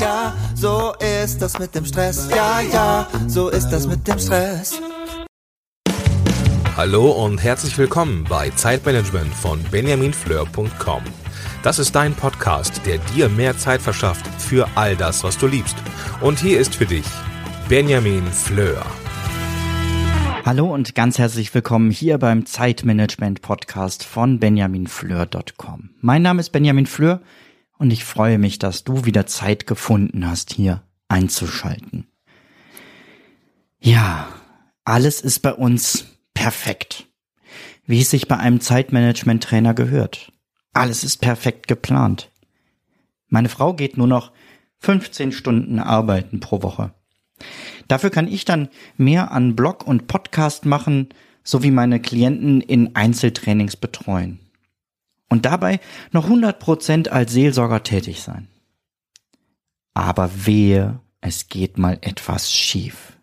ja, so ist das mit dem Stress. Ja, ja, so ist das mit dem Stress. Hallo und herzlich willkommen bei Zeitmanagement von benjaminfleur.com. Das ist dein Podcast, der dir mehr Zeit verschafft für all das, was du liebst. Und hier ist für dich Benjamin Fleur. Hallo und ganz herzlich willkommen hier beim Zeitmanagement Podcast von benjaminfleur.com. Mein Name ist Benjamin Fleur und ich freue mich, dass du wieder Zeit gefunden hast, hier einzuschalten. Ja, alles ist bei uns perfekt, wie es sich bei einem Zeitmanagement-Trainer gehört. Alles ist perfekt geplant. Meine Frau geht nur noch 15 Stunden arbeiten pro Woche. Dafür kann ich dann mehr an Blog und Podcast machen, sowie meine Klienten in Einzeltrainings betreuen. Und dabei noch 100 Prozent als Seelsorger tätig sein. Aber wehe, es geht mal etwas schief.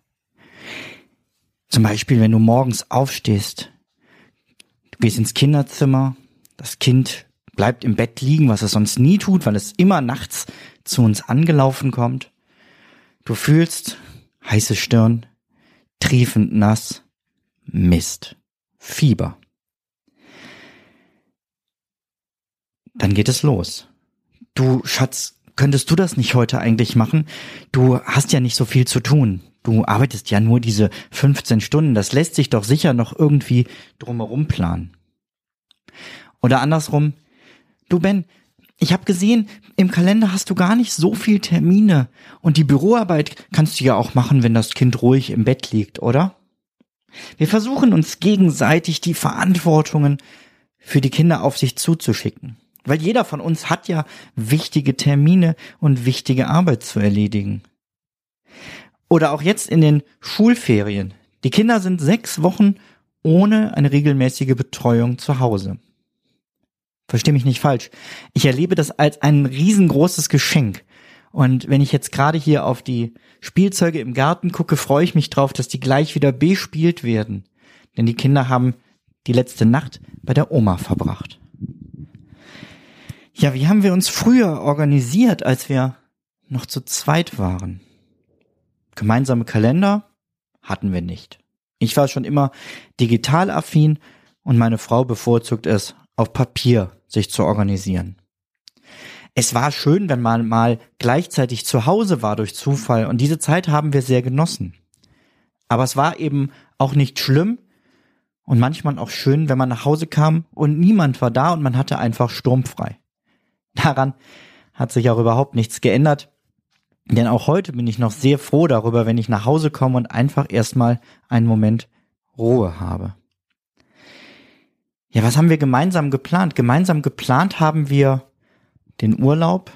Zum Beispiel, wenn du morgens aufstehst, du gehst ins Kinderzimmer, das Kind bleibt im Bett liegen, was es sonst nie tut, weil es immer nachts zu uns angelaufen kommt. Du fühlst heiße Stirn, triefend nass, Mist, Fieber. Dann geht es los. Du Schatz, könntest du das nicht heute eigentlich machen? Du hast ja nicht so viel zu tun. Du arbeitest ja nur diese 15 Stunden. Das lässt sich doch sicher noch irgendwie drumherum planen. Oder andersrum, Du Ben, ich habe gesehen, im Kalender hast du gar nicht so viel Termine und die Büroarbeit kannst du ja auch machen, wenn das Kind ruhig im Bett liegt, oder? Wir versuchen uns gegenseitig die Verantwortungen für die Kinder auf sich zuzuschicken, weil jeder von uns hat ja wichtige Termine und wichtige Arbeit zu erledigen. Oder auch jetzt in den Schulferien. Die Kinder sind sechs Wochen ohne eine regelmäßige Betreuung zu Hause. Versteh mich nicht falsch. Ich erlebe das als ein riesengroßes Geschenk. Und wenn ich jetzt gerade hier auf die Spielzeuge im Garten gucke, freue ich mich drauf, dass die gleich wieder bespielt werden. Denn die Kinder haben die letzte Nacht bei der Oma verbracht. Ja, wie haben wir uns früher organisiert, als wir noch zu zweit waren? Gemeinsame Kalender hatten wir nicht. Ich war schon immer digital affin und meine Frau bevorzugt es, auf Papier sich zu organisieren. Es war schön, wenn man mal gleichzeitig zu Hause war durch Zufall und diese Zeit haben wir sehr genossen. Aber es war eben auch nicht schlimm und manchmal auch schön, wenn man nach Hause kam und niemand war da und man hatte einfach sturmfrei. Daran hat sich auch überhaupt nichts geändert, denn auch heute bin ich noch sehr froh darüber, wenn ich nach Hause komme und einfach erstmal einen Moment Ruhe habe. Ja, was haben wir gemeinsam geplant? Gemeinsam geplant haben wir den Urlaub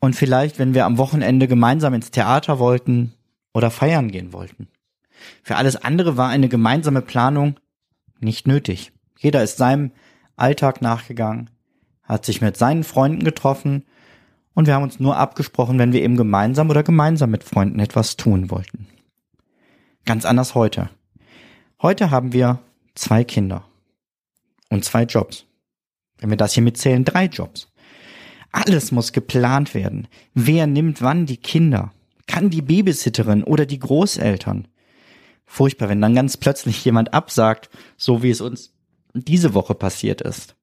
und vielleicht, wenn wir am Wochenende gemeinsam ins Theater wollten oder feiern gehen wollten. Für alles andere war eine gemeinsame Planung nicht nötig. Jeder ist seinem Alltag nachgegangen, hat sich mit seinen Freunden getroffen und wir haben uns nur abgesprochen, wenn wir eben gemeinsam oder gemeinsam mit Freunden etwas tun wollten. Ganz anders heute. Heute haben wir zwei Kinder und zwei Jobs. Wenn wir das hier mitzählen, drei Jobs. Alles muss geplant werden. Wer nimmt wann die Kinder? Kann die Babysitterin oder die Großeltern? Furchtbar, wenn dann ganz plötzlich jemand absagt, so wie es uns diese Woche passiert ist.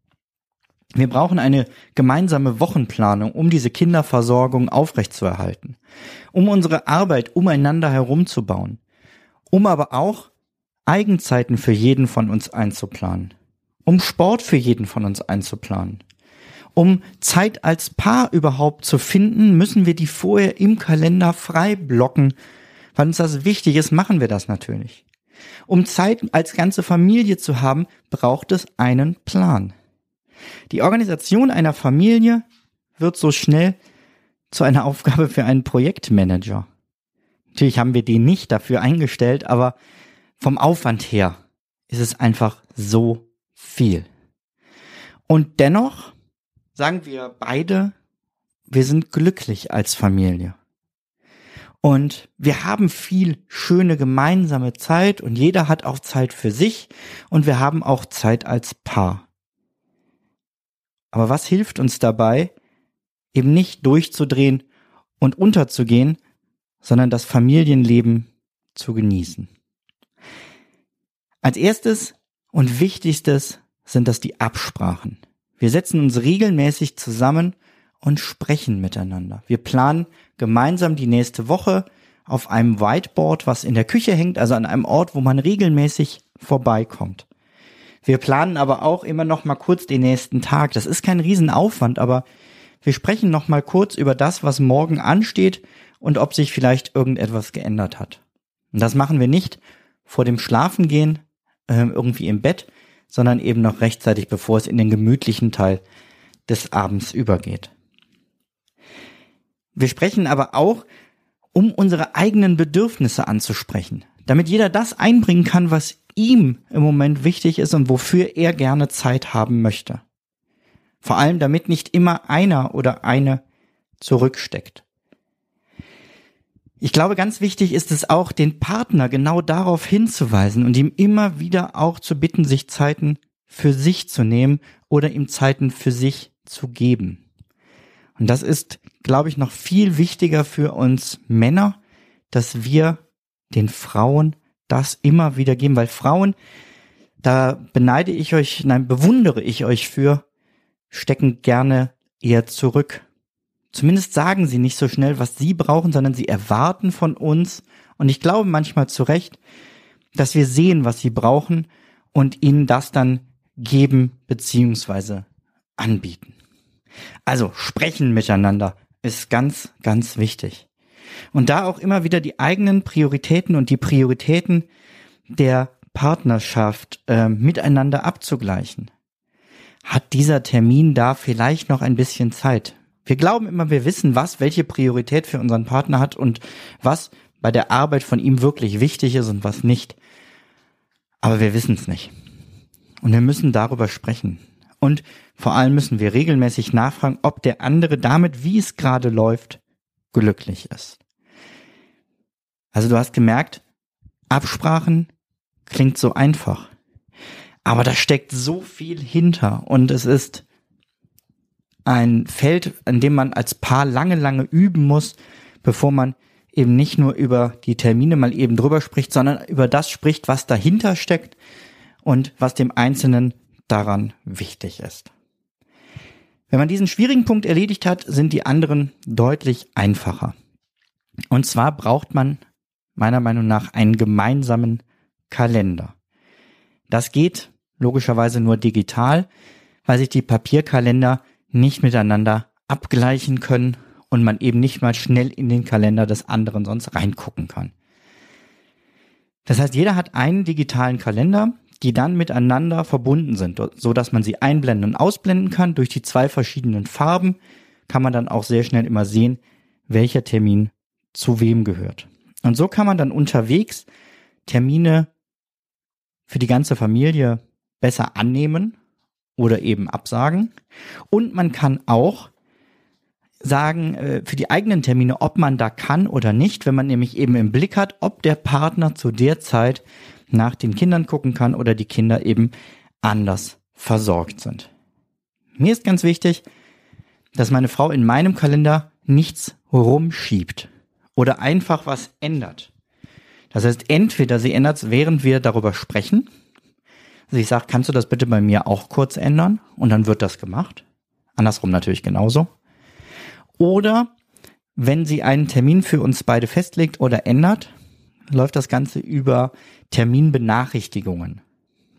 Wir brauchen eine gemeinsame Wochenplanung, um diese Kinderversorgung aufrechtzuerhalten, um unsere Arbeit umeinander herumzubauen, um aber auch Eigenzeiten für jeden von uns einzuplanen um Sport für jeden von uns einzuplanen. Um Zeit als Paar überhaupt zu finden, müssen wir die vorher im Kalender frei blocken. Weil uns das wichtig ist, machen wir das natürlich. Um Zeit als ganze Familie zu haben, braucht es einen Plan. Die Organisation einer Familie wird so schnell zu einer Aufgabe für einen Projektmanager. Natürlich haben wir den nicht dafür eingestellt, aber vom Aufwand her ist es einfach so viel. Und dennoch sagen wir beide, wir sind glücklich als Familie. Und wir haben viel schöne gemeinsame Zeit und jeder hat auch Zeit für sich und wir haben auch Zeit als Paar. Aber was hilft uns dabei, eben nicht durchzudrehen und unterzugehen, sondern das Familienleben zu genießen. Als erstes und wichtigstes sind das die Absprachen. Wir setzen uns regelmäßig zusammen und sprechen miteinander. Wir planen gemeinsam die nächste Woche auf einem Whiteboard, was in der Küche hängt, also an einem Ort, wo man regelmäßig vorbeikommt. Wir planen aber auch immer noch mal kurz den nächsten Tag. Das ist kein Riesenaufwand, aber wir sprechen noch mal kurz über das, was morgen ansteht und ob sich vielleicht irgendetwas geändert hat. Und das machen wir nicht vor dem Schlafengehen äh, irgendwie im Bett, sondern eben noch rechtzeitig, bevor es in den gemütlichen Teil des Abends übergeht. Wir sprechen aber auch, um unsere eigenen Bedürfnisse anzusprechen, damit jeder das einbringen kann, was ihm im Moment wichtig ist und wofür er gerne Zeit haben möchte. Vor allem damit nicht immer einer oder eine zurücksteckt. Ich glaube, ganz wichtig ist es auch, den Partner genau darauf hinzuweisen und ihm immer wieder auch zu bitten, sich Zeiten für sich zu nehmen oder ihm Zeiten für sich zu geben. Und das ist, glaube ich, noch viel wichtiger für uns Männer, dass wir den Frauen das immer wieder geben, weil Frauen, da beneide ich euch, nein, bewundere ich euch für, stecken gerne eher zurück. Zumindest sagen sie nicht so schnell, was sie brauchen, sondern sie erwarten von uns, und ich glaube manchmal zu Recht, dass wir sehen, was sie brauchen und ihnen das dann geben beziehungsweise anbieten. Also sprechen miteinander ist ganz, ganz wichtig. Und da auch immer wieder die eigenen Prioritäten und die Prioritäten der Partnerschaft äh, miteinander abzugleichen. Hat dieser Termin da vielleicht noch ein bisschen Zeit? Wir glauben immer, wir wissen, was welche Priorität für unseren Partner hat und was bei der Arbeit von ihm wirklich wichtig ist und was nicht. Aber wir wissen es nicht. Und wir müssen darüber sprechen. Und vor allem müssen wir regelmäßig nachfragen, ob der andere damit, wie es gerade läuft, glücklich ist. Also du hast gemerkt, Absprachen klingt so einfach. Aber da steckt so viel hinter und es ist ein Feld, an dem man als Paar lange, lange üben muss, bevor man eben nicht nur über die Termine mal eben drüber spricht, sondern über das spricht, was dahinter steckt und was dem Einzelnen daran wichtig ist. Wenn man diesen schwierigen Punkt erledigt hat, sind die anderen deutlich einfacher. Und zwar braucht man meiner Meinung nach einen gemeinsamen Kalender. Das geht logischerweise nur digital, weil sich die Papierkalender nicht miteinander abgleichen können und man eben nicht mal schnell in den Kalender des anderen sonst reingucken kann. Das heißt, jeder hat einen digitalen Kalender, die dann miteinander verbunden sind, so dass man sie einblenden und ausblenden kann. Durch die zwei verschiedenen Farben kann man dann auch sehr schnell immer sehen, welcher Termin zu wem gehört. Und so kann man dann unterwegs Termine für die ganze Familie besser annehmen oder eben absagen. Und man kann auch sagen, äh, für die eigenen Termine, ob man da kann oder nicht, wenn man nämlich eben im Blick hat, ob der Partner zu der Zeit nach den Kindern gucken kann oder die Kinder eben anders versorgt sind. Mir ist ganz wichtig, dass meine Frau in meinem Kalender nichts rumschiebt oder einfach was ändert. Das heißt, entweder sie ändert es, während wir darüber sprechen. Also sage, kannst du das bitte bei mir auch kurz ändern? Und dann wird das gemacht. Andersrum natürlich genauso. Oder wenn sie einen Termin für uns beide festlegt oder ändert, läuft das Ganze über Terminbenachrichtigungen.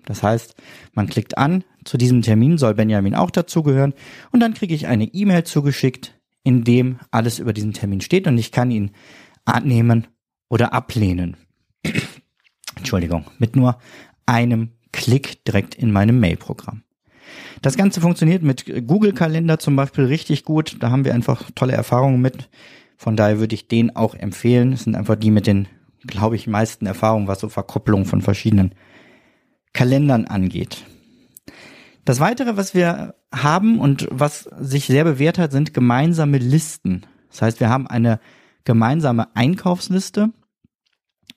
Das heißt, man klickt an, zu diesem Termin soll Benjamin auch dazugehören und dann kriege ich eine E-Mail zugeschickt, in dem alles über diesen Termin steht und ich kann ihn annehmen oder ablehnen. Entschuldigung, mit nur einem Klick direkt in meinem Mail-Programm. Das Ganze funktioniert mit Google Kalender zum Beispiel richtig gut. Da haben wir einfach tolle Erfahrungen mit. Von daher würde ich den auch empfehlen. Es sind einfach die mit den, glaube ich, meisten Erfahrungen, was so Verkopplung von verschiedenen Kalendern angeht. Das weitere, was wir haben und was sich sehr bewährt hat, sind gemeinsame Listen. Das heißt, wir haben eine gemeinsame Einkaufsliste.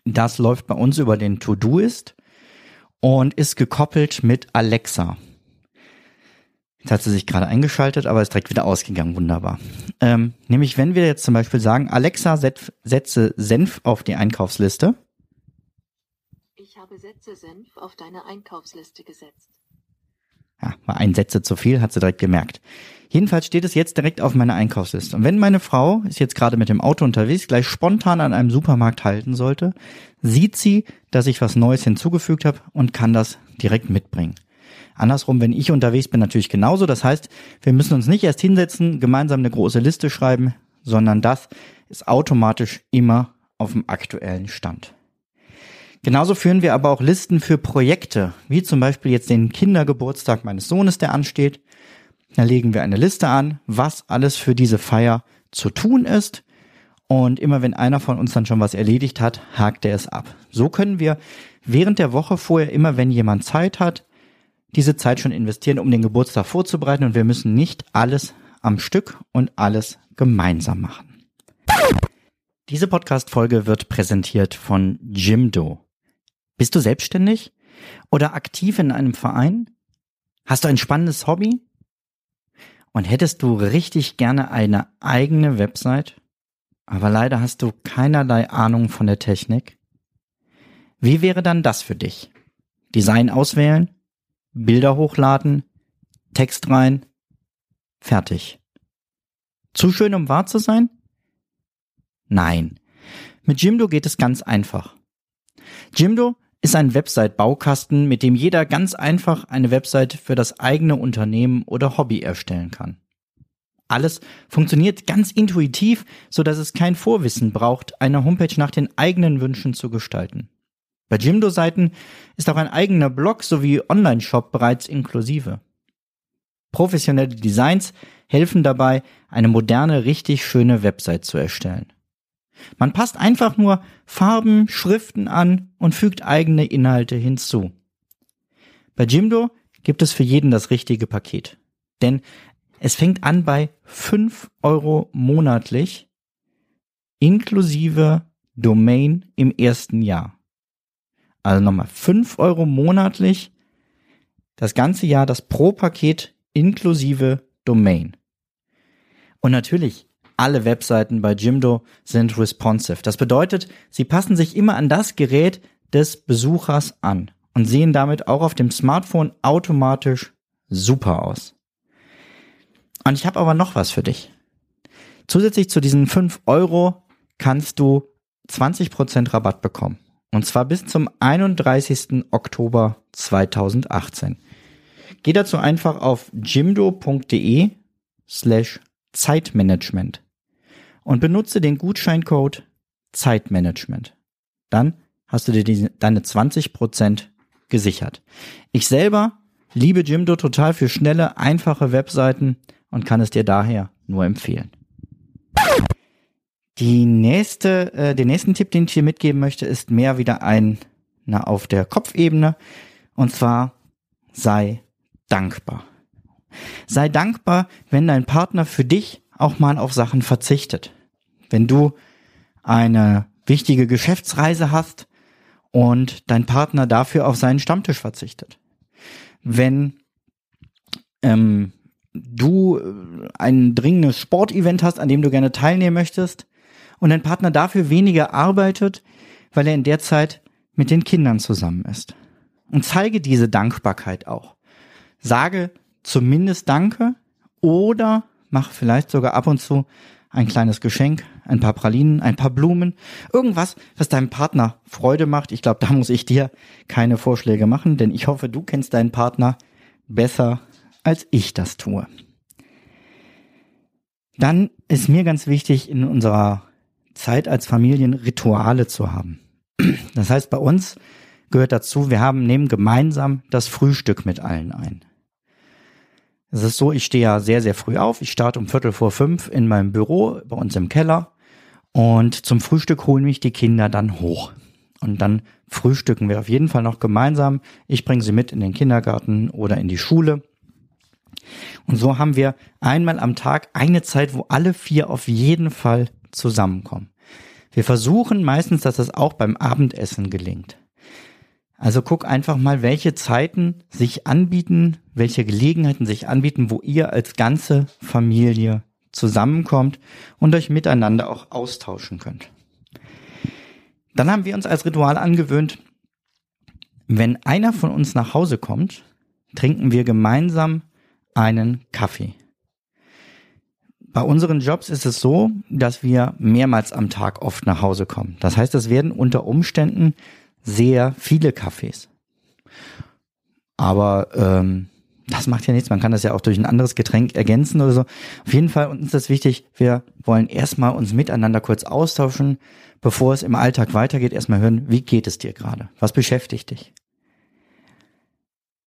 Das läuft bei uns über den To-Do ist und ist gekoppelt mit Alexa. Jetzt hat sie sich gerade eingeschaltet, aber ist direkt wieder ausgegangen. Wunderbar. Ähm, nämlich, wenn wir jetzt zum Beispiel sagen, Alexa, setze Senf auf die Einkaufsliste. Ich habe Setze Senf auf deine Einkaufsliste gesetzt. Ja, war ein Sätze zu viel, hat sie direkt gemerkt. Jedenfalls steht es jetzt direkt auf meiner Einkaufsliste. Und wenn meine Frau ist jetzt gerade mit dem Auto unterwegs, gleich spontan an einem Supermarkt halten sollte, sieht sie, dass ich was Neues hinzugefügt habe und kann das direkt mitbringen. Andersrum, wenn ich unterwegs bin, natürlich genauso. Das heißt, wir müssen uns nicht erst hinsetzen, gemeinsam eine große Liste schreiben, sondern das ist automatisch immer auf dem aktuellen Stand. Genauso führen wir aber auch Listen für Projekte, wie zum Beispiel jetzt den Kindergeburtstag meines Sohnes, der ansteht. Da legen wir eine Liste an, was alles für diese Feier zu tun ist. Und immer wenn einer von uns dann schon was erledigt hat, hakt er es ab. So können wir während der Woche vorher, immer wenn jemand Zeit hat, diese Zeit schon investieren, um den Geburtstag vorzubereiten. Und wir müssen nicht alles am Stück und alles gemeinsam machen. Diese Podcast-Folge wird präsentiert von Jimdo. Bist du selbstständig oder aktiv in einem Verein? Hast du ein spannendes Hobby? Und hättest du richtig gerne eine eigene Website, aber leider hast du keinerlei Ahnung von der Technik? Wie wäre dann das für dich? Design auswählen, Bilder hochladen, Text rein, fertig. Zu schön, um wahr zu sein? Nein. Mit Jimdo geht es ganz einfach. Jimdo ist ein Website-Baukasten, mit dem jeder ganz einfach eine Website für das eigene Unternehmen oder Hobby erstellen kann. Alles funktioniert ganz intuitiv, so dass es kein Vorwissen braucht, eine Homepage nach den eigenen Wünschen zu gestalten. Bei Jimdo-Seiten ist auch ein eigener Blog sowie Online-Shop bereits inklusive. Professionelle Designs helfen dabei, eine moderne, richtig schöne Website zu erstellen. Man passt einfach nur Farben, Schriften an und fügt eigene Inhalte hinzu. Bei Jimdo gibt es für jeden das richtige Paket. Denn es fängt an bei 5 Euro monatlich inklusive Domain im ersten Jahr. Also nochmal 5 Euro monatlich das ganze Jahr das Pro-Paket inklusive Domain. Und natürlich, alle Webseiten bei Jimdo sind responsive. Das bedeutet, sie passen sich immer an das Gerät des Besuchers an und sehen damit auch auf dem Smartphone automatisch super aus. Und ich habe aber noch was für dich. Zusätzlich zu diesen 5 Euro kannst du 20% Rabatt bekommen. Und zwar bis zum 31. Oktober 2018. Geh dazu einfach auf jimdo.de slash Zeitmanagement und benutze den Gutscheincode Zeitmanagement. Dann hast du dir die, deine 20% gesichert. Ich selber liebe Jimdo total für schnelle, einfache Webseiten und kann es dir daher nur empfehlen. Die nächste, äh, den nächsten Tipp, den ich dir mitgeben möchte, ist mehr wieder ein na, auf der Kopfebene. Und zwar sei dankbar. Sei dankbar, wenn dein Partner für dich auch mal auf Sachen verzichtet wenn du eine wichtige Geschäftsreise hast und dein Partner dafür auf seinen Stammtisch verzichtet. Wenn ähm, du äh, ein dringendes Sportevent hast, an dem du gerne teilnehmen möchtest und dein Partner dafür weniger arbeitet, weil er in der Zeit mit den Kindern zusammen ist. Und zeige diese Dankbarkeit auch. Sage zumindest Danke oder mach vielleicht sogar ab und zu ein kleines Geschenk, ein paar Pralinen, ein paar Blumen, irgendwas, was deinem Partner Freude macht. Ich glaube, da muss ich dir keine Vorschläge machen, denn ich hoffe, du kennst deinen Partner besser, als ich das tue. Dann ist mir ganz wichtig, in unserer Zeit als Familien Rituale zu haben. Das heißt, bei uns gehört dazu, wir haben, nehmen gemeinsam das Frühstück mit allen ein. Es ist so, ich stehe ja sehr, sehr früh auf. Ich starte um Viertel vor fünf in meinem Büro bei uns im Keller und zum Frühstück holen mich die Kinder dann hoch. Und dann frühstücken wir auf jeden Fall noch gemeinsam. Ich bringe sie mit in den Kindergarten oder in die Schule. Und so haben wir einmal am Tag eine Zeit, wo alle vier auf jeden Fall zusammenkommen. Wir versuchen meistens, dass das auch beim Abendessen gelingt. Also guck einfach mal, welche Zeiten sich anbieten, welche Gelegenheiten sich anbieten, wo ihr als ganze Familie zusammenkommt und euch miteinander auch austauschen könnt. Dann haben wir uns als Ritual angewöhnt, wenn einer von uns nach Hause kommt, trinken wir gemeinsam einen Kaffee. Bei unseren Jobs ist es so, dass wir mehrmals am Tag oft nach Hause kommen. Das heißt, es werden unter Umständen sehr viele Kaffees. Aber ähm, das macht ja nichts. Man kann das ja auch durch ein anderes Getränk ergänzen oder so. Auf jeden Fall uns ist das wichtig. Wir wollen erstmal uns miteinander kurz austauschen, bevor es im Alltag weitergeht. Erstmal hören, wie geht es dir gerade? Was beschäftigt dich?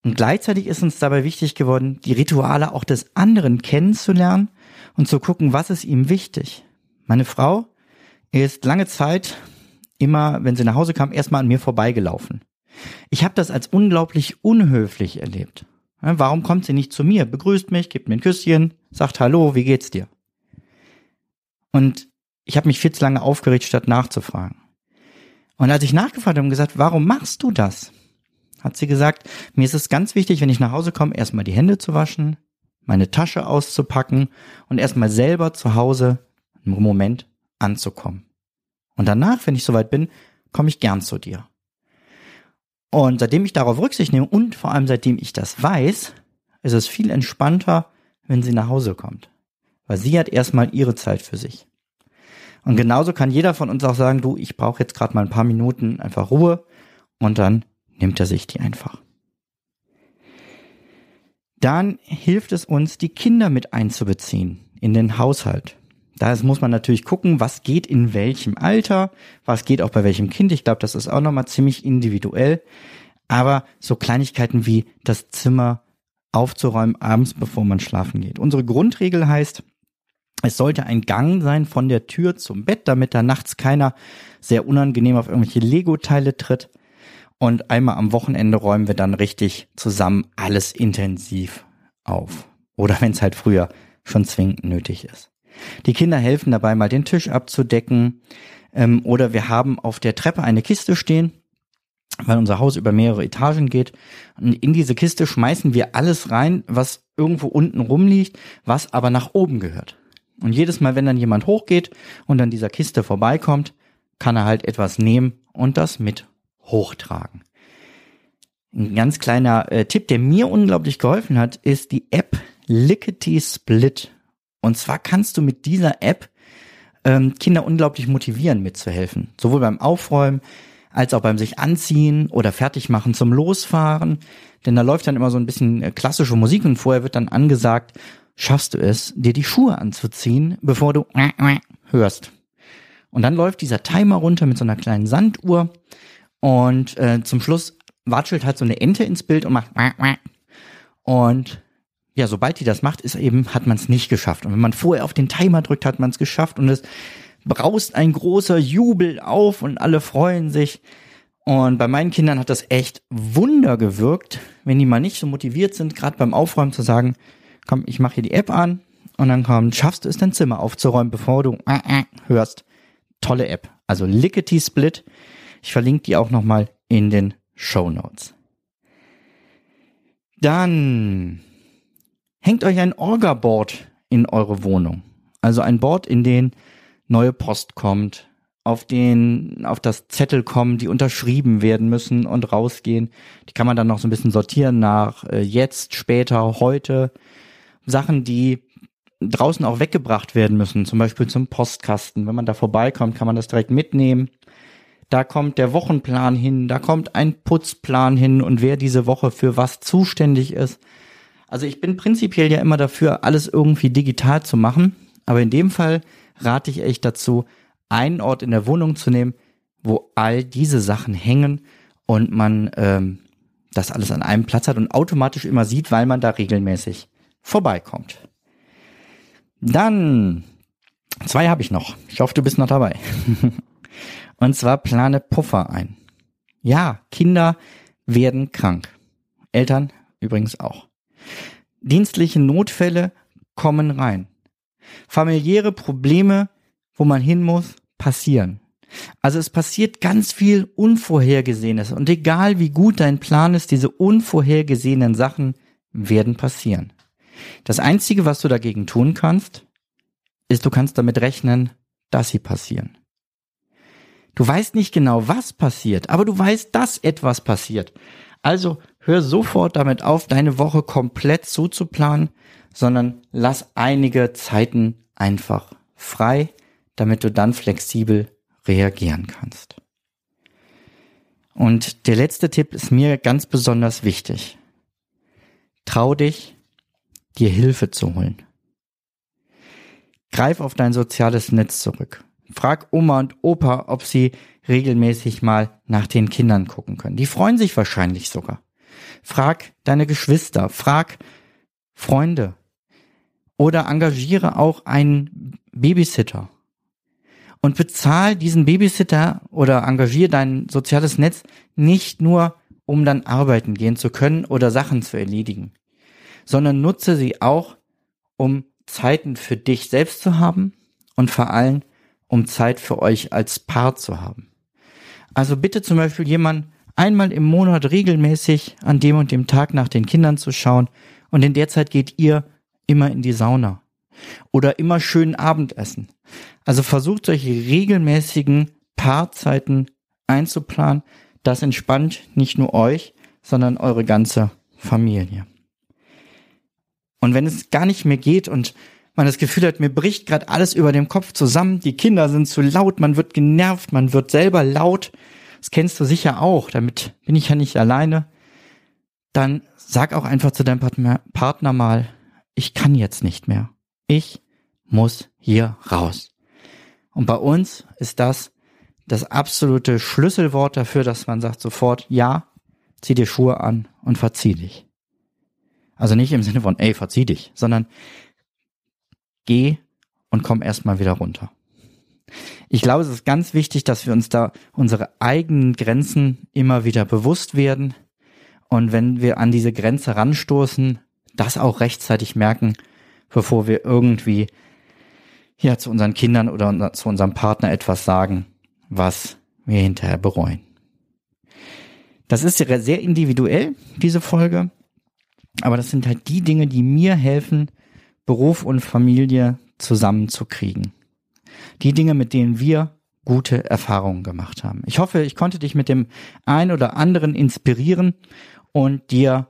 Und gleichzeitig ist uns dabei wichtig geworden, die Rituale auch des anderen kennenzulernen und zu gucken, was ist ihm wichtig. Meine Frau ist lange Zeit immer, wenn sie nach Hause kam, erstmal an mir vorbeigelaufen. Ich habe das als unglaublich unhöflich erlebt. Warum kommt sie nicht zu mir, begrüßt mich, gibt mir ein Küsschen, sagt Hallo, wie geht's dir? Und ich habe mich viel zu lange aufgeregt, statt nachzufragen. Und als ich nachgefragt habe und gesagt, warum machst du das? Hat sie gesagt, mir ist es ganz wichtig, wenn ich nach Hause komme, erstmal die Hände zu waschen, meine Tasche auszupacken und erstmal selber zu Hause einen Moment anzukommen. Und danach, wenn ich soweit bin, komme ich gern zu dir. Und seitdem ich darauf Rücksicht nehme und vor allem seitdem ich das weiß, ist es viel entspannter, wenn sie nach Hause kommt. Weil sie hat erstmal ihre Zeit für sich. Und genauso kann jeder von uns auch sagen, du, ich brauche jetzt gerade mal ein paar Minuten einfach Ruhe und dann nimmt er sich die einfach. Dann hilft es uns, die Kinder mit einzubeziehen in den Haushalt. Da muss man natürlich gucken, was geht in welchem Alter, was geht auch bei welchem Kind. Ich glaube, das ist auch nochmal ziemlich individuell. Aber so Kleinigkeiten wie das Zimmer aufzuräumen abends, bevor man schlafen geht. Unsere Grundregel heißt, es sollte ein Gang sein von der Tür zum Bett, damit da nachts keiner sehr unangenehm auf irgendwelche Lego-Teile tritt. Und einmal am Wochenende räumen wir dann richtig zusammen alles intensiv auf. Oder wenn es halt früher schon zwingend nötig ist. Die Kinder helfen dabei, mal den Tisch abzudecken. Ähm, oder wir haben auf der Treppe eine Kiste stehen, weil unser Haus über mehrere Etagen geht. Und in diese Kiste schmeißen wir alles rein, was irgendwo unten rumliegt, was aber nach oben gehört. Und jedes Mal, wenn dann jemand hochgeht und an dieser Kiste vorbeikommt, kann er halt etwas nehmen und das mit hochtragen. Ein ganz kleiner äh, Tipp, der mir unglaublich geholfen hat, ist die App Lickety Split. Und zwar kannst du mit dieser App ähm, Kinder unglaublich motivieren, mitzuhelfen. Sowohl beim Aufräumen als auch beim sich anziehen oder fertig machen zum Losfahren. Denn da läuft dann immer so ein bisschen äh, klassische Musik und vorher wird dann angesagt, schaffst du es, dir die Schuhe anzuziehen, bevor du hörst. Und dann läuft dieser Timer runter mit so einer kleinen Sanduhr und äh, zum Schluss watschelt halt so eine Ente ins Bild und macht und ja, sobald die das macht, ist eben, hat man es nicht geschafft. Und wenn man vorher auf den Timer drückt, hat man es geschafft und es braust ein großer Jubel auf und alle freuen sich. Und bei meinen Kindern hat das echt Wunder gewirkt, wenn die mal nicht so motiviert sind, gerade beim Aufräumen zu sagen, komm, ich mache hier die App an und dann kommt, schaffst du es dein Zimmer aufzuräumen, bevor du äh, äh, hörst. Tolle App. Also Lickety Split. Ich verlinke die auch nochmal in den Show Notes. Dann hängt euch ein Orga-Board in eure Wohnung. Also ein Board, in den neue Post kommt, auf den, auf das Zettel kommen, die unterschrieben werden müssen und rausgehen. Die kann man dann noch so ein bisschen sortieren nach äh, jetzt, später, heute. Sachen, die draußen auch weggebracht werden müssen, zum Beispiel zum Postkasten. Wenn man da vorbeikommt, kann man das direkt mitnehmen. Da kommt der Wochenplan hin, da kommt ein Putzplan hin und wer diese Woche für was zuständig ist. Also ich bin prinzipiell ja immer dafür, alles irgendwie digital zu machen. Aber in dem Fall rate ich echt dazu, einen Ort in der Wohnung zu nehmen, wo all diese Sachen hängen und man ähm, das alles an einem Platz hat und automatisch immer sieht, weil man da regelmäßig vorbeikommt. Dann zwei habe ich noch. Ich hoffe, du bist noch dabei. und zwar plane Puffer ein. Ja, Kinder werden krank. Eltern übrigens auch. Dienstliche Notfälle kommen rein. Familiäre Probleme, wo man hin muss, passieren. Also es passiert ganz viel Unvorhergesehenes und egal wie gut dein Plan ist, diese unvorhergesehenen Sachen werden passieren. Das Einzige, was du dagegen tun kannst, ist, du kannst damit rechnen, dass sie passieren. Du weißt nicht genau, was passiert, aber du weißt, dass etwas passiert. Also hör sofort damit auf, deine Woche komplett zuzuplanen, sondern lass einige Zeiten einfach frei, damit du dann flexibel reagieren kannst. Und der letzte Tipp ist mir ganz besonders wichtig. Trau dich, dir Hilfe zu holen. Greif auf dein soziales Netz zurück. Frag Oma und Opa, ob sie regelmäßig mal nach den Kindern gucken können. Die freuen sich wahrscheinlich sogar. Frag deine Geschwister, frag Freunde oder engagiere auch einen Babysitter und bezahl diesen Babysitter oder engagier dein soziales Netz nicht nur, um dann arbeiten gehen zu können oder Sachen zu erledigen, sondern nutze sie auch, um Zeiten für dich selbst zu haben und vor allem, um Zeit für euch als Paar zu haben. Also bitte zum Beispiel jemand einmal im Monat regelmäßig an dem und dem Tag nach den Kindern zu schauen und in der Zeit geht ihr immer in die Sauna oder immer schön Abendessen. Also versucht solche regelmäßigen Paarzeiten einzuplanen. Das entspannt nicht nur euch, sondern eure ganze Familie. Und wenn es gar nicht mehr geht und man das Gefühl hat, mir bricht gerade alles über dem Kopf zusammen, die Kinder sind zu laut, man wird genervt, man wird selber laut, das kennst du sicher auch, damit bin ich ja nicht alleine, dann sag auch einfach zu deinem Partner mal, ich kann jetzt nicht mehr. Ich muss hier raus. Und bei uns ist das das absolute Schlüsselwort dafür, dass man sagt sofort, ja, zieh dir Schuhe an und verzieh dich. Also nicht im Sinne von, ey, verzieh dich, sondern geh und komm erstmal wieder runter. Ich glaube, es ist ganz wichtig, dass wir uns da unsere eigenen Grenzen immer wieder bewusst werden und wenn wir an diese Grenze ranstoßen, das auch rechtzeitig merken, bevor wir irgendwie ja zu unseren Kindern oder zu unserem Partner etwas sagen, was wir hinterher bereuen. Das ist sehr individuell, diese Folge. Aber das sind halt die Dinge, die mir helfen, Beruf und Familie zusammenzukriegen. Die Dinge, mit denen wir gute Erfahrungen gemacht haben. Ich hoffe, ich konnte dich mit dem ein oder anderen inspirieren und dir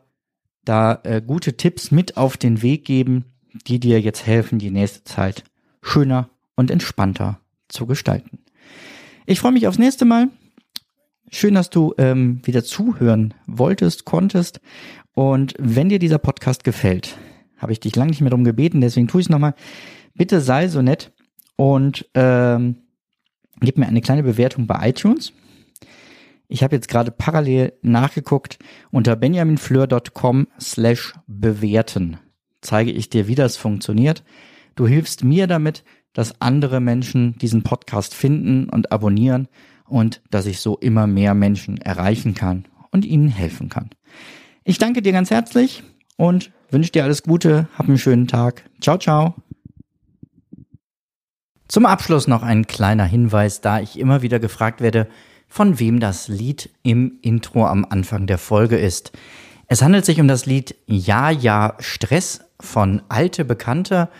da äh, gute Tipps mit auf den Weg geben, die dir jetzt helfen, die nächste Zeit schöner und entspannter zu gestalten. Ich freue mich aufs nächste Mal. Schön, dass du ähm, wieder zuhören wolltest, konntest und wenn dir dieser Podcast gefällt, habe ich dich lange nicht mehr darum gebeten, deswegen tue ich es nochmal. Bitte sei so nett und ähm, gib mir eine kleine Bewertung bei iTunes. Ich habe jetzt gerade parallel nachgeguckt unter benjaminfleur.com slash bewerten. Zeige ich dir, wie das funktioniert. Du hilfst mir damit, dass andere Menschen diesen Podcast finden und abonnieren und dass ich so immer mehr Menschen erreichen kann und ihnen helfen kann. Ich danke dir ganz herzlich und wünsche dir alles Gute. Hab einen schönen Tag. Ciao, ciao. Zum Abschluss noch ein kleiner Hinweis, da ich immer wieder gefragt werde, von wem das Lied im Intro am Anfang der Folge ist. Es handelt sich um das Lied Ja, ja, Stress von Alte Bekannte